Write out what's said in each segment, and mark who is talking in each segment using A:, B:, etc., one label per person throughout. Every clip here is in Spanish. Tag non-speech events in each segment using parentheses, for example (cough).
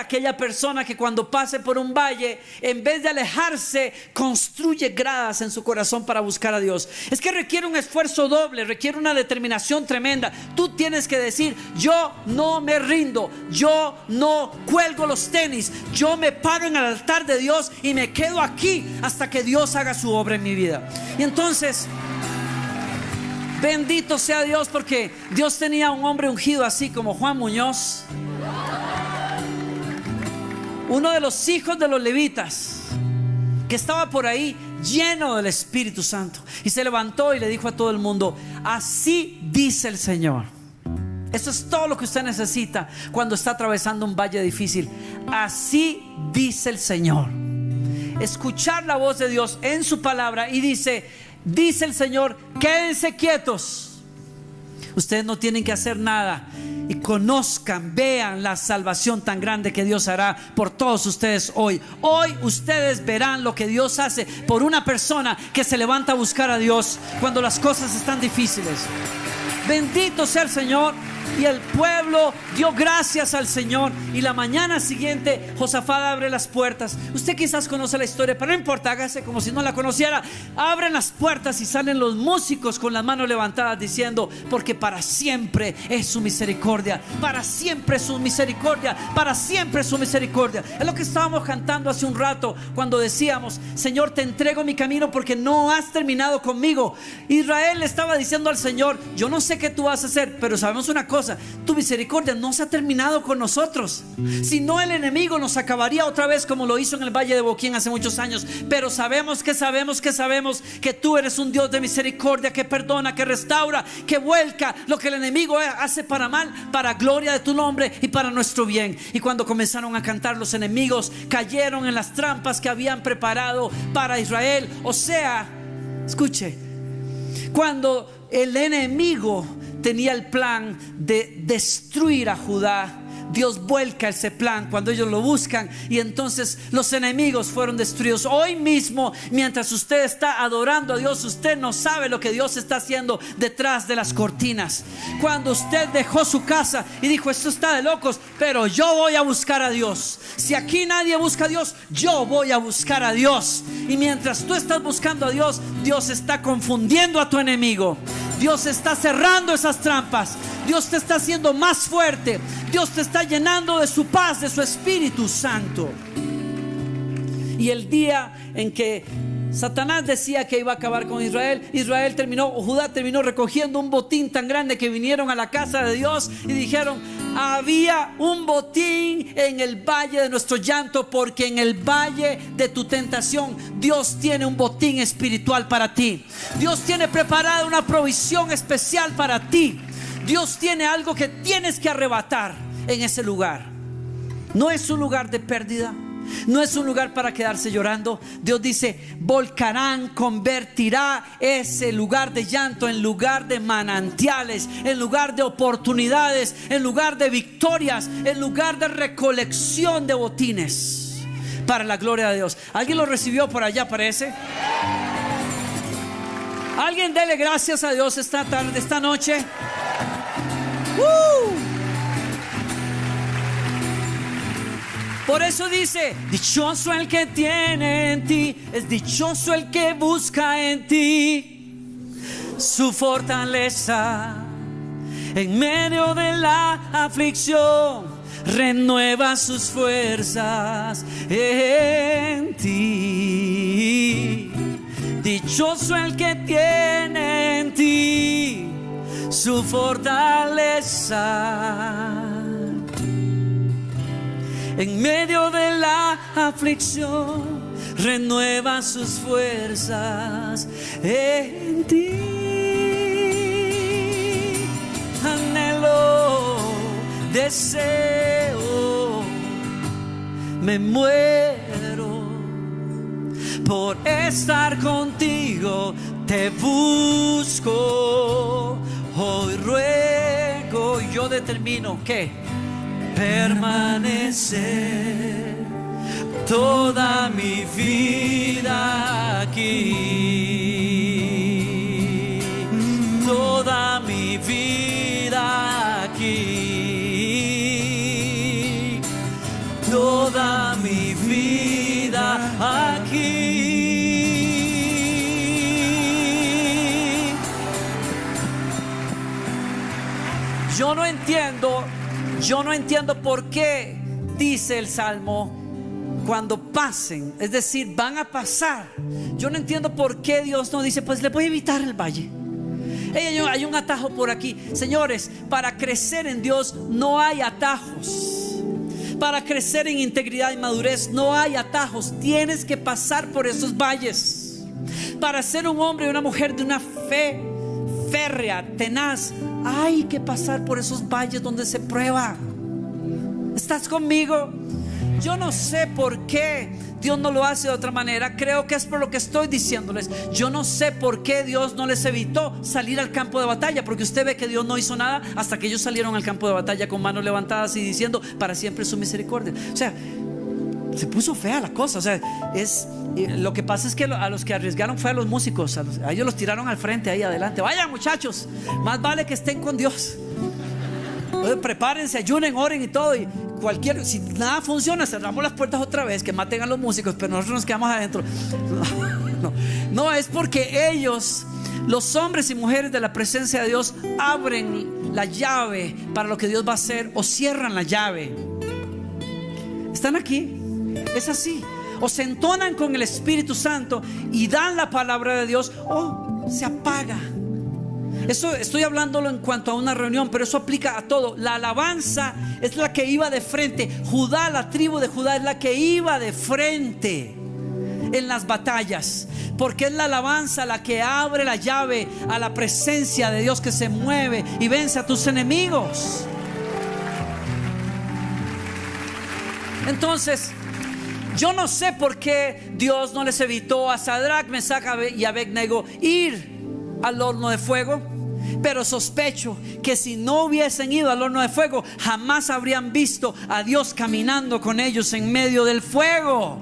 A: aquella persona que cuando pase por un valle, en vez de alejarse, construye gradas en su corazón para buscar a Dios. Es que requiere un esfuerzo doble, requiere una determinación tremenda. Tú tienes que decir, yo no me rindo, yo no cuelgo los tenis, yo me paro en el altar de Dios y me quedo aquí hasta que Dios haga su obra en mi vida. Y entonces... Bendito sea Dios porque Dios tenía un hombre ungido así como Juan Muñoz uno de los hijos de los levitas, que estaba por ahí lleno del Espíritu Santo, y se levantó y le dijo a todo el mundo, así dice el Señor. Eso es todo lo que usted necesita cuando está atravesando un valle difícil. Así dice el Señor. Escuchar la voz de Dios en su palabra y dice, dice el Señor, quédense quietos. Ustedes no tienen que hacer nada conozcan, vean la salvación tan grande que Dios hará por todos ustedes hoy. Hoy ustedes verán lo que Dios hace por una persona que se levanta a buscar a Dios cuando las cosas están difíciles. Bendito sea el Señor. Y el pueblo dio gracias al Señor. Y la mañana siguiente, Josafat abre las puertas. Usted quizás conoce la historia, pero no importa, hágase como si no la conociera. Abren las puertas y salen los músicos con las manos levantadas diciendo, porque para siempre es su misericordia. Para siempre es su misericordia. Para siempre es su misericordia. Es lo que estábamos cantando hace un rato cuando decíamos, Señor, te entrego mi camino porque no has terminado conmigo. Israel estaba diciendo al Señor, yo no sé qué tú vas a hacer, pero sabemos una cosa tu misericordia no se ha terminado con nosotros. Si no, el enemigo nos acabaría otra vez como lo hizo en el Valle de Boquín hace muchos años. Pero sabemos que sabemos que sabemos que tú eres un Dios de misericordia, que perdona, que restaura, que vuelca lo que el enemigo hace para mal, para gloria de tu nombre y para nuestro bien. Y cuando comenzaron a cantar, los enemigos cayeron en las trampas que habían preparado para Israel. O sea, escuche, cuando el enemigo tenía el plan de destruir a Judá Dios vuelca ese plan cuando ellos lo buscan y entonces los enemigos fueron destruidos. Hoy mismo, mientras usted está adorando a Dios, usted no sabe lo que Dios está haciendo detrás de las cortinas. Cuando usted dejó su casa y dijo, esto está de locos, pero yo voy a buscar a Dios. Si aquí nadie busca a Dios, yo voy a buscar a Dios. Y mientras tú estás buscando a Dios, Dios está confundiendo a tu enemigo. Dios está cerrando esas trampas. Dios te está haciendo más fuerte. Dios te está llenando de su paz, de su Espíritu Santo. Y el día en que Satanás decía que iba a acabar con Israel. Israel terminó, Judá terminó recogiendo un botín tan grande que vinieron a la casa de Dios y dijeron, había un botín en el valle de nuestro llanto porque en el valle de tu tentación Dios tiene un botín espiritual para ti. Dios tiene preparada una provisión especial para ti. Dios tiene algo que tienes que arrebatar en ese lugar. No es un lugar de pérdida. No es un lugar para quedarse llorando. Dios dice, volcarán, convertirá ese lugar de llanto en lugar de manantiales, en lugar de oportunidades, en lugar de victorias, en lugar de recolección de botines para la gloria de Dios. ¿Alguien lo recibió por allá, parece? ¿Alguien dele gracias a Dios esta tarde, esta noche? Por eso dice, dichoso el que tiene en ti, es dichoso el que busca en ti su fortaleza. En medio de la aflicción, renueva sus fuerzas en ti. Dichoso el que tiene en ti su fortaleza. En medio de la aflicción, renueva sus fuerzas en ti. Anhelo, deseo, me muero por estar contigo, te busco. Hoy ruego, yo determino que permanecer toda mi vida aquí, toda mi vida aquí, toda mi vida aquí. Yo no entiendo, yo no entiendo por qué dice el Salmo cuando pasen, es decir, van a pasar. Yo no entiendo por qué Dios no dice, pues le voy a evitar el valle. Hay un atajo por aquí. Señores, para crecer en Dios no hay atajos. Para crecer en integridad y madurez no hay atajos. Tienes que pasar por esos valles. Para ser un hombre y una mujer de una fe férrea, tenaz, hay que pasar por esos valles donde se prueba. ¿Estás conmigo? Yo no sé por qué Dios no lo hace de otra manera. Creo que es por lo que estoy diciéndoles. Yo no sé por qué Dios no les evitó salir al campo de batalla. Porque usted ve que Dios no hizo nada hasta que ellos salieron al campo de batalla con manos levantadas y diciendo, para siempre su misericordia. O sea, se puso fea la cosa. O sea, es lo que pasa es que a los que arriesgaron fue a los músicos. A, ellos los tiraron al frente ahí adelante. Vayan muchachos, más vale que estén con Dios. prepárense, ayunen, oren y todo. Y cualquier, si nada funciona, cerramos las puertas otra vez, que maten a los músicos, pero nosotros nos quedamos adentro. (laughs) No, no, es porque ellos, los hombres y mujeres de la presencia de Dios, abren la llave para lo que Dios va a hacer o cierran la llave. ¿Están aquí? Es así. O se entonan con el Espíritu Santo y dan la palabra de Dios o se apaga. Eso estoy hablándolo en cuanto a una reunión, pero eso aplica a todo. La alabanza es la que iba de frente. Judá, la tribu de Judá, es la que iba de frente en las batallas. Porque es la alabanza la que abre la llave a la presencia de Dios que se mueve y vence a tus enemigos. Entonces, yo no sé por qué Dios no les evitó a Sadrach, Mesach y Abednego ir al horno de fuego. Pero sospecho que si no hubiesen ido al horno de fuego, jamás habrían visto a Dios caminando con ellos en medio del fuego.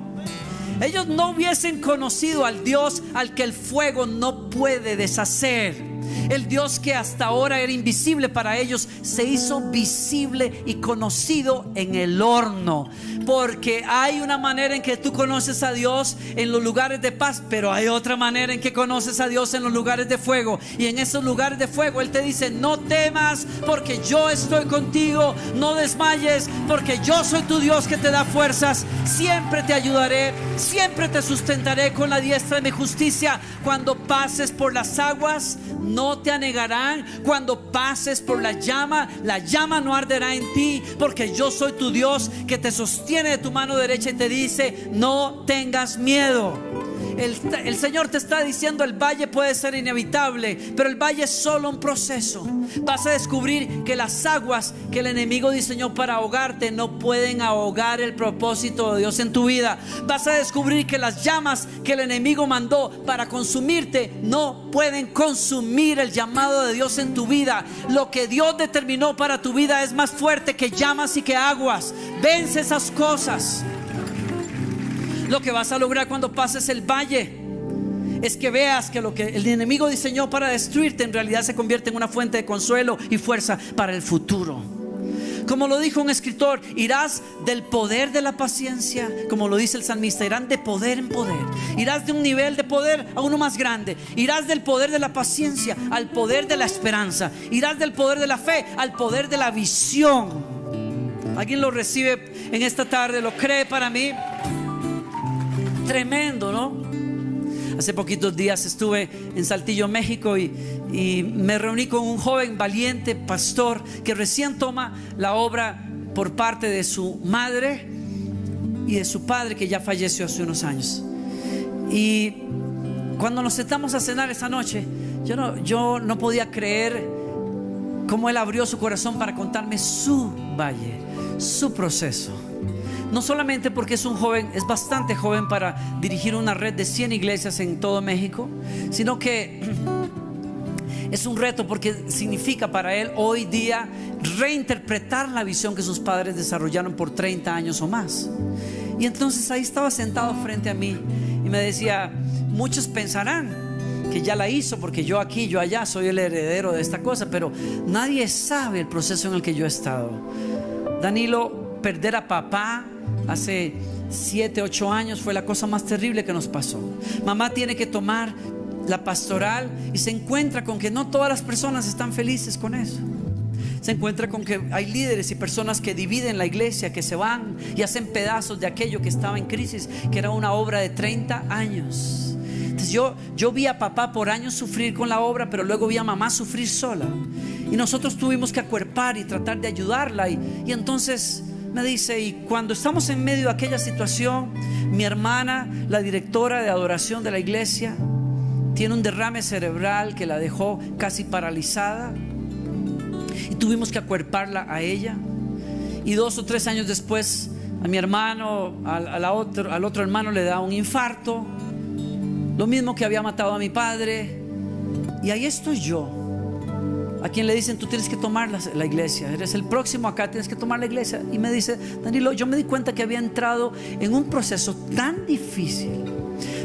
A: Ellos no hubiesen conocido al Dios al que el fuego no puede deshacer. El Dios que hasta ahora era invisible para ellos se hizo visible y conocido en el horno. Porque hay una manera en que tú conoces a Dios en los lugares de paz, pero hay otra manera en que conoces a Dios en los lugares de fuego. Y en esos lugares de fuego Él te dice, no temas porque yo estoy contigo, no desmayes porque yo soy tu Dios que te da fuerzas, siempre te ayudaré, siempre te sustentaré con la diestra de mi justicia. Cuando pases por las aguas, no te anegarán. Cuando pases por la llama, la llama no arderá en ti, porque yo soy tu Dios que te sostiene de tu mano derecha y te dice, no tengas miedo. El, Señor te está diciendo el valle puede ser inevitable, pero el valle es solo un proceso. Vas a descubrir que las aguas que el enemigo diseñó para ahogarte no pueden ahogar el propósito de Dios en tu vida. Vas a descubrir que las llamas que el enemigo mandó para consumirte no pueden consumir el llamado de Dios en tu vida. Lo que Dios determinó para tu vida es más fuerte que llamas y que aguas. Vence esas cosas. Lo que vas a lograr cuando pases el valle es que veas que lo que el enemigo diseñó para destruirte en realidad se convierte en una fuente de consuelo y fuerza para el futuro. Como lo dijo un escritor, irás del poder de la paciencia, como lo dice el salmista, irán de poder en poder. Irás de un nivel de poder a uno más grande. Irás del poder de la paciencia al poder de la esperanza. Irás del poder de la fe al poder de la visión. ¿Alguien lo recibe en esta tarde? ¿Lo cree para mí? Tremendo, ¿no? Hace poquitos días estuve en Saltillo, México y, me reuní con un joven valiente pastor que recién toma la obra por parte de su madre y de su padre que ya falleció hace unos años. Y cuando nos sentamos a cenar esa noche, yo no, yo no podía creer cómo él abrió su corazón para contarme su valle, su proceso. No solamente porque es un joven, es bastante joven para dirigir una red de 100 iglesias en todo México, sino que (clears throat) Es un reto porque significa para él hoy día reinterpretar la visión que sus padres desarrollaron por 30 años o más. Y entonces ahí estaba sentado frente a mí y me decía, muchos pensarán que ya la hizo porque yo aquí, yo allá soy el heredero de esta cosa, pero nadie sabe el proceso en el que yo he estado. Danilo, perder a papá hace 7, 8 años fue la cosa más terrible que nos pasó. Mamá tiene que tomar la pastoral y se encuentra con que no todas las personas están felices con eso. Se encuentra con que hay líderes y personas que dividen la iglesia, que se van y hacen pedazos de aquello que estaba en crisis, que era una obra de 30 años. Entonces yo, yo vi a papá por años sufrir con la obra, pero luego vi a mamá sufrir sola. Y nosotros tuvimos que acuerpar y tratar de ayudarla. Y, y entonces me dice, y cuando estamos en medio de aquella situación, mi hermana, la directora de adoración de la iglesia, tiene un derrame cerebral que la dejó casi paralizada y tuvimos que acuerparla a ella. Y dos o tres años después, a mi hermano, al, otro, al otro hermano le da un infarto, lo mismo que había matado a mi padre. Y ahí estoy yo, a quien le dicen, tú tienes que tomar la, iglesia, eres el próximo acá, tienes que tomar la iglesia. Y me dice, Danilo, yo me di cuenta que había entrado en un proceso tan difícil,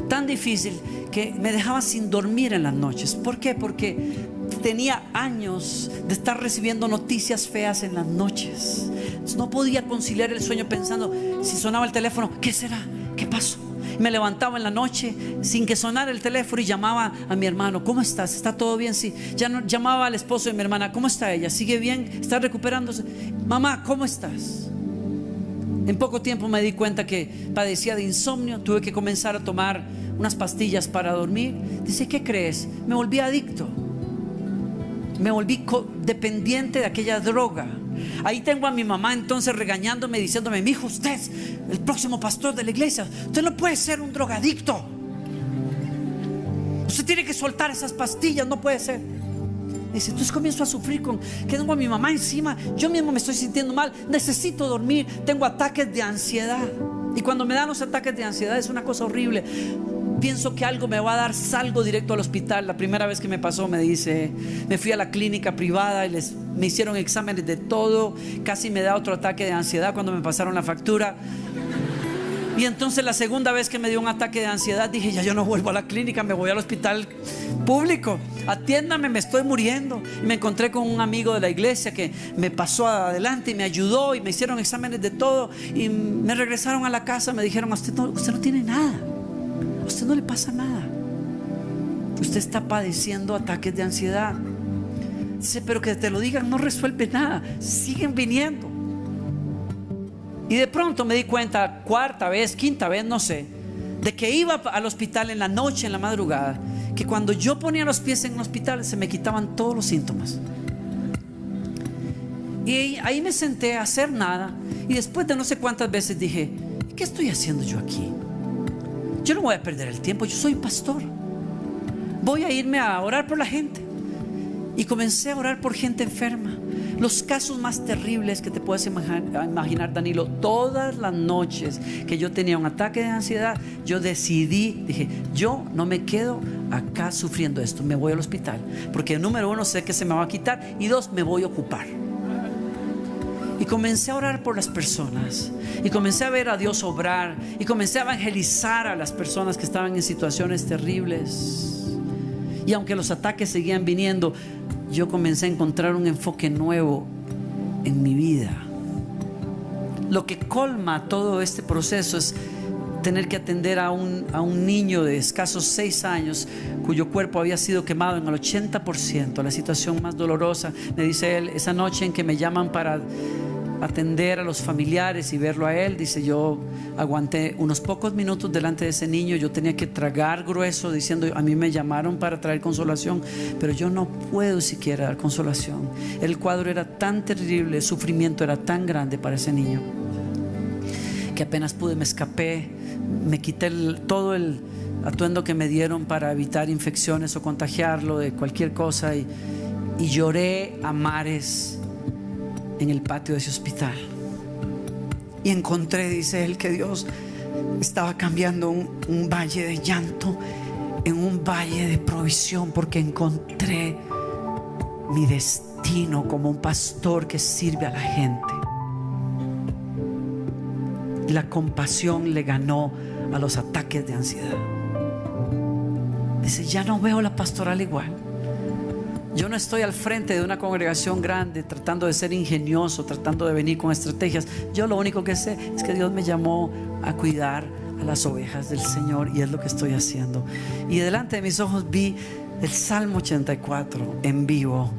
A: tan difícil, que me dejaba sin dormir en las noches. ¿Por qué? Porque tenía años de estar recibiendo noticias feas en las noches. no podía conciliar el sueño pensando, si sonaba el teléfono, ¿qué será? ¿Qué pasó? Me levantaba en la noche sin que sonara el teléfono y llamaba a mi hermano, ¿cómo estás? ¿Está todo bien? Sí. Ya no, llamaba al esposo de mi hermana, ¿cómo está ella? ¿Sigue bien? ¿Está recuperándose? Mamá, ¿cómo estás? En poco tiempo me di cuenta que padecía de insomnio, tuve que comenzar a tomar unas pastillas para dormir. Dice, ¿qué crees? Me volví adicto. Me volví dependiente de aquella droga. Ahí tengo a mi mamá entonces regañándome, diciéndome, mi hijo, usted es el próximo pastor de la iglesia. Usted no puede ser un drogadicto. Usted tiene que soltar esas pastillas, no puede ser. Dice, entonces comienzo a sufrir con que tengo a mi mamá encima, yo mismo me estoy sintiendo mal, necesito dormir, tengo ataques de ansiedad. Y cuando me dan los ataques de ansiedad es una cosa horrible pienso que algo me va a dar, salgo directo al hospital. La primera vez que me pasó me dice, me fui a la clínica privada y les, me hicieron exámenes de todo, casi me da otro ataque de ansiedad cuando me pasaron la factura. Y entonces la segunda vez que me dio un ataque de ansiedad dije, ya yo no vuelvo a la clínica, me voy al hospital público. Atiéndame, me estoy muriendo. Me encontré con un amigo de la iglesia que me pasó adelante y me ayudó y me hicieron exámenes de todo. Y me regresaron a la casa, me dijeron, usted usted no tiene nada usted no le pasa nada. Usted está padeciendo ataques de ansiedad. Dice, pero que te lo digan no resuelve nada. Siguen viniendo. Y de pronto me di cuenta, cuarta vez, quinta vez, no sé, de que iba al hospital en la noche, en la madrugada, que cuando yo ponía los pies en el hospital se me quitaban todos los síntomas. Y ahí me senté a hacer nada. Y después de no sé cuántas veces dije, ¿qué estoy haciendo yo aquí? Yo no voy a perder el tiempo, yo soy pastor. Voy a irme a orar por la gente. Y comencé a orar por gente enferma. Los casos más terribles que te puedes imaginar, Danilo, todas las noches que yo tenía un ataque de ansiedad, yo decidí, dije, yo no me quedo acá sufriendo esto, me voy al hospital. Porque número uno, sé que se me va a quitar y dos, me voy a ocupar. Y comencé a orar por las personas. Y comencé a ver a Dios obrar. Y comencé a evangelizar a las personas que estaban en situaciones terribles. Y aunque los ataques seguían viniendo, yo comencé a encontrar un enfoque nuevo en mi vida. Lo que colma todo este proceso es tener que atender a un, a un niño de escasos seis años cuyo cuerpo había sido quemado en el 80%, la situación más dolorosa. Me dice él, esa noche en que me llaman para atender a los familiares y verlo a él. Dice, yo aguanté unos pocos minutos delante de ese niño, yo tenía que tragar grueso diciendo, a mí me llamaron para traer consolación, pero yo no puedo siquiera dar consolación. El cuadro era tan terrible, el sufrimiento era tan grande para ese niño, que apenas pude, me escapé, me quité todo el atuendo que me dieron para evitar infecciones o contagiarlo de cualquier cosa y, y lloré a mares en el patio de ese hospital. Y encontré, dice él, que Dios estaba cambiando un, valle de llanto en un valle de provisión porque encontré mi destino como un pastor que sirve a la gente. La compasión le ganó a los ataques de ansiedad. Dice, ya no veo la pastoral igual. Yo no estoy al frente de una congregación grande tratando de ser ingenioso, tratando de venir con estrategias. Yo lo único que sé es que Dios me llamó a cuidar a las ovejas del Señor y es lo que estoy haciendo. Y delante de mis ojos vi el Salmo 84 en vivo.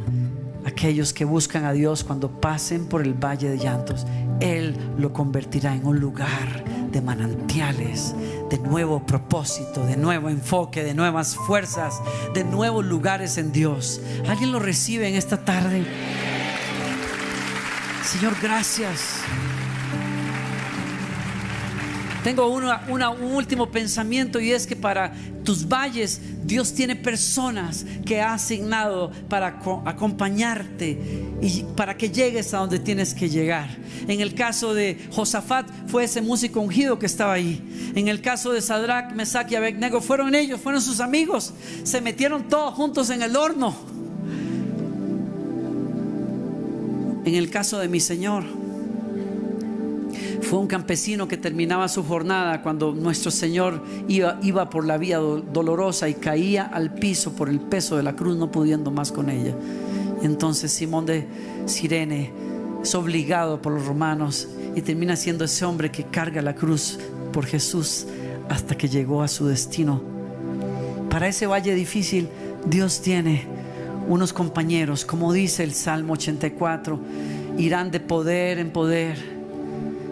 A: Aquellos que buscan a Dios cuando pasen por el valle de llantos, Él lo convertirá en un lugar de manantiales, de nuevo propósito, de nuevo enfoque, de nuevas fuerzas, de nuevos lugares en Dios. ¿Alguien lo recibe en esta tarde? Señor, gracias. Tengo un último pensamiento y es que para tus valles Dios tiene personas que ha asignado para acompañarte y para que llegues a donde tienes que llegar. En el caso de Josafat fue ese músico ungido que estaba ahí. En el caso de Sadrach, Mesach y Abednego fueron ellos, fueron sus amigos. Se metieron todos juntos en el horno. En el caso de mi Señor, fue un campesino que terminaba su jornada cuando nuestro Señor iba, iba por la vía dolorosa y caía al piso por el peso de la cruz, no pudiendo más con ella. Entonces Simón de Sirene es obligado por los romanos y termina siendo ese hombre que carga la cruz por Jesús hasta que llegó a su destino. Para ese valle difícil, Dios tiene unos compañeros, como dice el Salmo 84, irán de poder en poder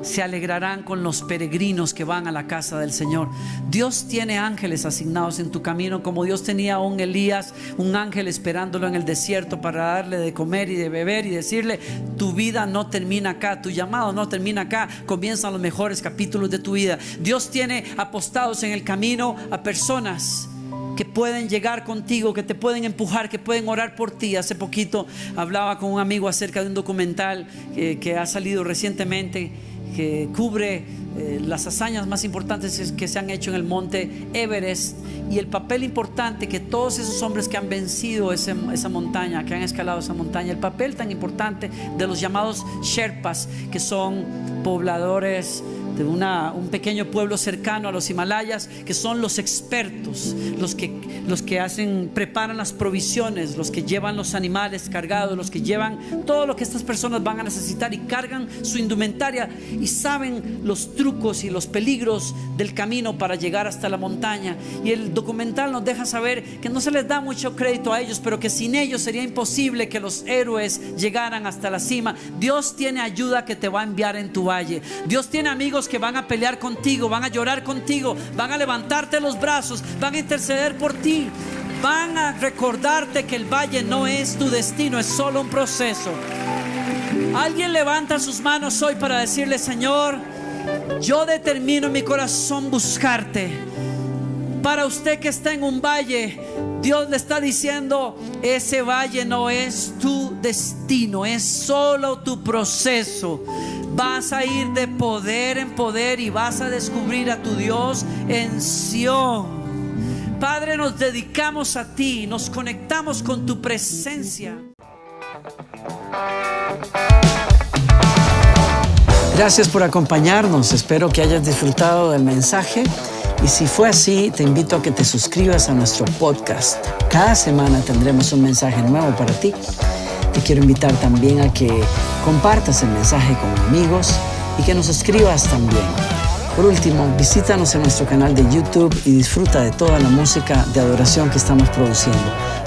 A: se alegrarán con los peregrinos que van a la casa del Señor. Dios tiene ángeles asignados en tu camino, como Dios tenía a un Elías, un ángel esperándolo en el desierto para darle de comer y de beber y decirle, tu vida no termina acá, tu llamado no termina acá, comienzan los mejores capítulos de tu vida. Dios tiene apostados en el camino a personas que pueden llegar contigo, que te pueden empujar, que pueden orar por ti. Hace poquito hablaba con un amigo acerca de un documental que, que ha salido recientemente que cubre eh, las hazañas más importantes que se han hecho en el monte Everest. Y el papel importante que todos esos hombres que han vencido esa montaña, que han escalado esa montaña, el papel tan importante de los llamados Sherpas, que son pobladores de una, un pequeño pueblo cercano a los Himalayas, que son los expertos, los que, los que hacen, preparan las provisiones, los que llevan los animales cargados, los que llevan todo lo que estas personas van a necesitar y cargan su indumentaria y saben los trucos y los peligros del camino para llegar hasta la montaña. Y el documental nos deja saber que no se les da mucho crédito a ellos, pero que sin ellos sería imposible que los héroes llegaran hasta la cima. Dios tiene ayuda que te va a enviar en tu valle. Dios tiene amigos que van a pelear contigo, van a llorar contigo, van a levantarte los brazos, van a interceder por ti, van a recordarte que el valle no es tu destino, es solo un proceso. Alguien levanta sus manos hoy para decirle, Señor, yo determino en mi corazón buscarte. Para usted que está en un valle, Dios le está diciendo, ese valle no es tu destino, es solo tu proceso. Vas a ir de poder en poder y vas a descubrir a tu Dios en Sión. Padre, nos dedicamos a ti, nos conectamos con tu presencia.
B: Gracias por acompañarnos, espero que hayas disfrutado del mensaje y si fue así, te invito a que te suscribas a nuestro podcast. Cada semana tendremos un mensaje nuevo para ti te quiero invitar también a que compartas el mensaje con amigos y que nos escribas también. Por último, visítanos en nuestro canal de YouTube y disfruta de toda la música de adoración que estamos produciendo.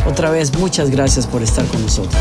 B: Otra vez, muchas gracias por estar con nosotros.